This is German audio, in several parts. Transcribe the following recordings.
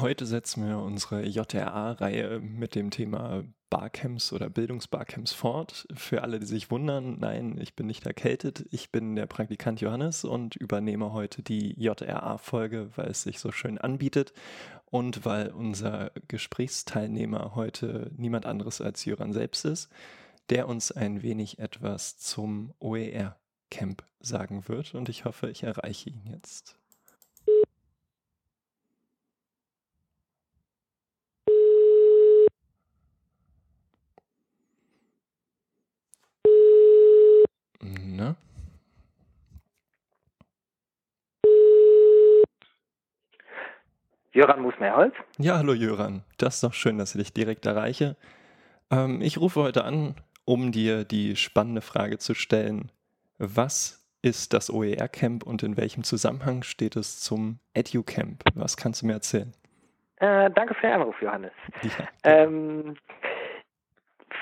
Heute setzen wir unsere JRA-Reihe mit dem Thema Barcamps oder Bildungsbarcamps fort. Für alle, die sich wundern, nein, ich bin nicht erkältet. Ich bin der Praktikant Johannes und übernehme heute die JRA-Folge, weil es sich so schön anbietet und weil unser Gesprächsteilnehmer heute niemand anderes als Jöran selbst ist, der uns ein wenig etwas zum OER-Camp sagen wird. Und ich hoffe, ich erreiche ihn jetzt. Jöran Musmeerholz. Ja, hallo Jöran. Das ist doch schön, dass ich dich direkt erreiche. Ähm, ich rufe heute an, um dir die spannende Frage zu stellen. Was ist das OER-Camp und in welchem Zusammenhang steht es zum EduCamp? Was kannst du mir erzählen? Äh, danke für den Anruf, Johannes. Ja, ähm,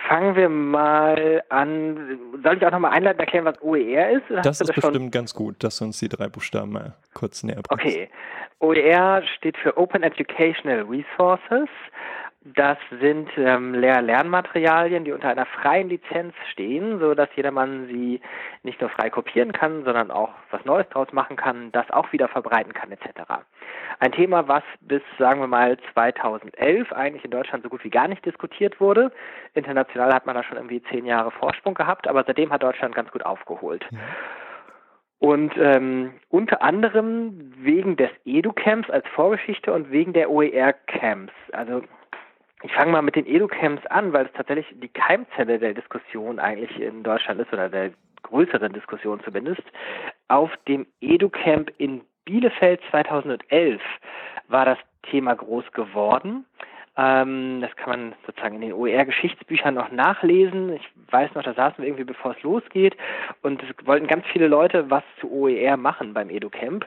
fangen wir mal an. Soll ich auch nochmal einleitend erklären, was OER ist? das ist das bestimmt schon? ganz gut, dass du uns die drei Buchstaben mal kurz näher bringst. Okay. OER steht für Open Educational Resources. Das sind ähm, Lehr-Lernmaterialien, die unter einer freien Lizenz stehen, so dass jedermann sie nicht nur frei kopieren kann, sondern auch was Neues draus machen kann, das auch wieder verbreiten kann etc. Ein Thema, was bis, sagen wir mal, 2011 eigentlich in Deutschland so gut wie gar nicht diskutiert wurde. International hat man da schon irgendwie zehn Jahre Vorsprung gehabt, aber seitdem hat Deutschland ganz gut aufgeholt. Ja. Und ähm, unter anderem wegen des Edu-Camps als Vorgeschichte und wegen der OER-Camps. Also ich fange mal mit den Edu-Camps an, weil es tatsächlich die Keimzelle der Diskussion eigentlich in Deutschland ist oder der größeren Diskussion zumindest. Auf dem Edu-Camp in Bielefeld 2011 war das Thema groß geworden. Ähm, das kann man sozusagen in den OER-Geschichtsbüchern noch nachlesen. Ich weiß noch, da saßen wir irgendwie, bevor es losgeht. Und es wollten ganz viele Leute was zu OER machen beim EduCamp.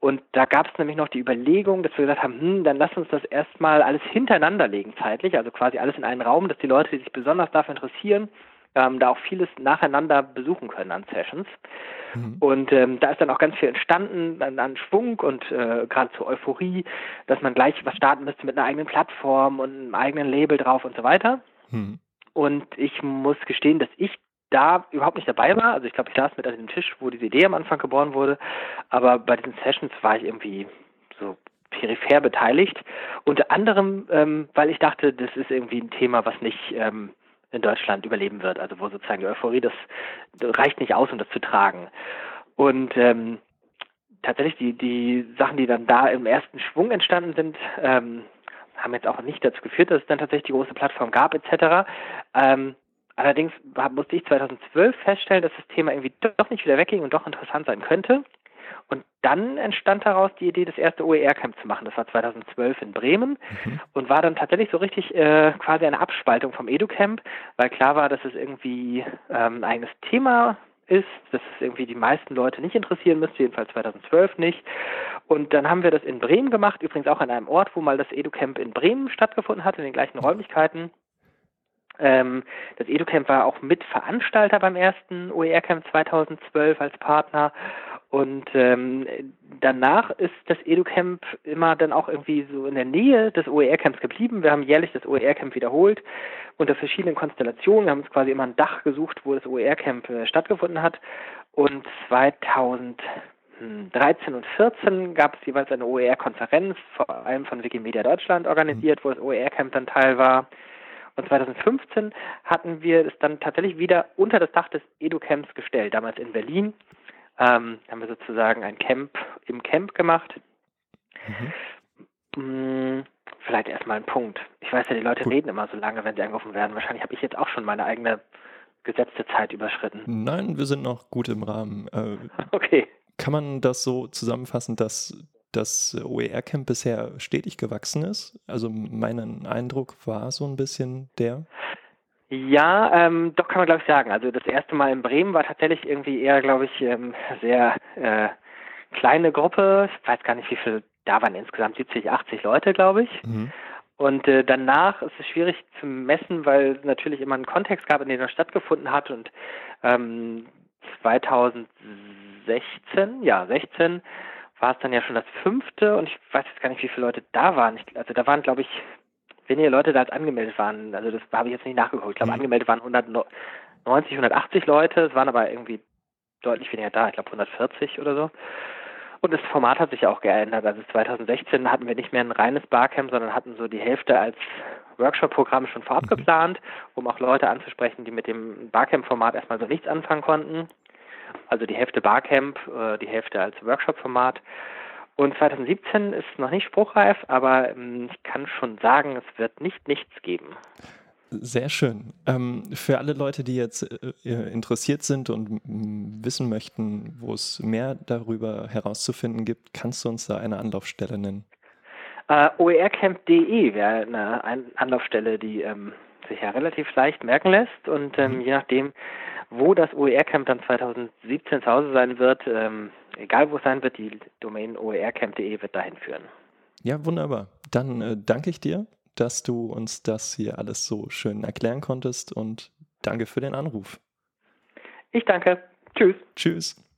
Und da gab es nämlich noch die Überlegung, dass wir gesagt haben, hm, dann lass uns das erstmal alles hintereinander legen zeitlich, also quasi alles in einen Raum, dass die Leute, die sich besonders dafür interessieren, ähm, da auch vieles nacheinander besuchen können an Sessions. Mhm. Und ähm, da ist dann auch ganz viel entstanden an, an Schwung und äh, gerade zur Euphorie, dass man gleich was starten müsste mit einer eigenen Plattform und einem eigenen Label drauf und so weiter. Mhm. Und ich muss gestehen, dass ich da überhaupt nicht dabei war. Also ich glaube, ich saß mit an dem Tisch, wo diese Idee am Anfang geboren wurde. Aber bei diesen Sessions war ich irgendwie so peripher beteiligt. Unter anderem, ähm, weil ich dachte, das ist irgendwie ein Thema, was nicht ähm, in Deutschland überleben wird. Also wo sozusagen die Euphorie, das, das reicht nicht aus, um das zu tragen. Und ähm, tatsächlich die, die Sachen, die dann da im ersten Schwung entstanden sind, ähm, haben jetzt auch nicht dazu geführt, dass es dann tatsächlich die große Plattform gab etc. Ähm, allerdings musste ich 2012 feststellen, dass das Thema irgendwie doch nicht wieder wegging und doch interessant sein könnte. Und dann entstand daraus die Idee, das erste OER-Camp zu machen. Das war 2012 in Bremen mhm. und war dann tatsächlich so richtig äh, quasi eine Abspaltung vom EduCamp, weil klar war, dass es irgendwie ähm, ein eigenes Thema ist, dass es irgendwie die meisten Leute nicht interessieren müsste, jedenfalls 2012 nicht. Und dann haben wir das in Bremen gemacht, übrigens auch an einem Ort, wo mal das EduCamp in Bremen stattgefunden hat, in den gleichen Räumlichkeiten. Ähm, das EduCamp war auch Mitveranstalter beim ersten OER-Camp 2012 als Partner und ähm, danach ist das EduCamp immer dann auch irgendwie so in der Nähe des OER-Camps geblieben. Wir haben jährlich das OER-Camp wiederholt unter verschiedenen Konstellationen. Wir haben uns quasi immer ein Dach gesucht, wo das OER-Camp äh, stattgefunden hat. Und 2013 und 14 gab es jeweils eine OER-Konferenz, vor allem von Wikimedia Deutschland organisiert, wo das OER-Camp dann Teil war. Und 2015 hatten wir es dann tatsächlich wieder unter das Dach des EduCamps gestellt, damals in Berlin ähm, haben wir sozusagen ein Camp im Camp gemacht. Mhm. Mm, vielleicht erstmal ein Punkt. Ich weiß ja, die Leute Gut. reden immer so lange, wenn sie angerufen werden. Wahrscheinlich habe ich jetzt auch schon meine eigene gesetzte Zeit überschritten. Nein, wir sind noch gut im Rahmen. Äh, okay. Kann man das so zusammenfassen, dass das OER-Camp bisher stetig gewachsen ist? Also mein Eindruck war so ein bisschen der. Ja, ähm, doch kann man glaube ich sagen. Also das erste Mal in Bremen war tatsächlich irgendwie eher, glaube ich, ähm, sehr äh, kleine Gruppe. Ich weiß gar nicht, wie viel da waren insgesamt 70, 80 Leute, glaube ich. Mhm. Und äh, danach ist es schwierig zu messen, weil es natürlich immer einen Kontext gab, in dem er stattgefunden hat. Und ähm, 2016, ja 16, war es dann ja schon das fünfte und ich weiß jetzt gar nicht, wie viele Leute da waren. Ich, also da waren, glaube ich, weniger Leute da als angemeldet waren. Also das habe ich jetzt nicht nachgeguckt. Ich glaube, mhm. angemeldet waren 190, 180 Leute. Es waren aber irgendwie deutlich weniger da. Ich glaube 140 oder so. Und das Format hat sich auch geändert. Also 2016 hatten wir nicht mehr ein reines Barcamp, sondern hatten so die Hälfte als Workshop-Programm schon vorab mhm. geplant, um auch Leute anzusprechen, die mit dem Barcamp-Format erstmal so nichts anfangen konnten. Also die Hälfte Barcamp, äh, die Hälfte als Workshop-Format. Und 2017 ist noch nicht spruchreif, aber ähm, ich kann schon sagen, es wird nicht nichts geben. Sehr schön. Ähm, für alle Leute, die jetzt äh, interessiert sind und wissen möchten, wo es mehr darüber herauszufinden gibt, kannst du uns da eine Anlaufstelle nennen? Äh, oercamp.de wäre eine Anlaufstelle, die ähm, sich ja relativ leicht merken lässt und ähm, mhm. je nachdem, wo das OER-Camp dann 2017 zu Hause sein wird, ähm, egal wo es sein wird, die Domain oercamp.de wird dahin führen. Ja, wunderbar. Dann äh, danke ich dir dass du uns das hier alles so schön erklären konntest und danke für den Anruf. Ich danke. Tschüss. Tschüss.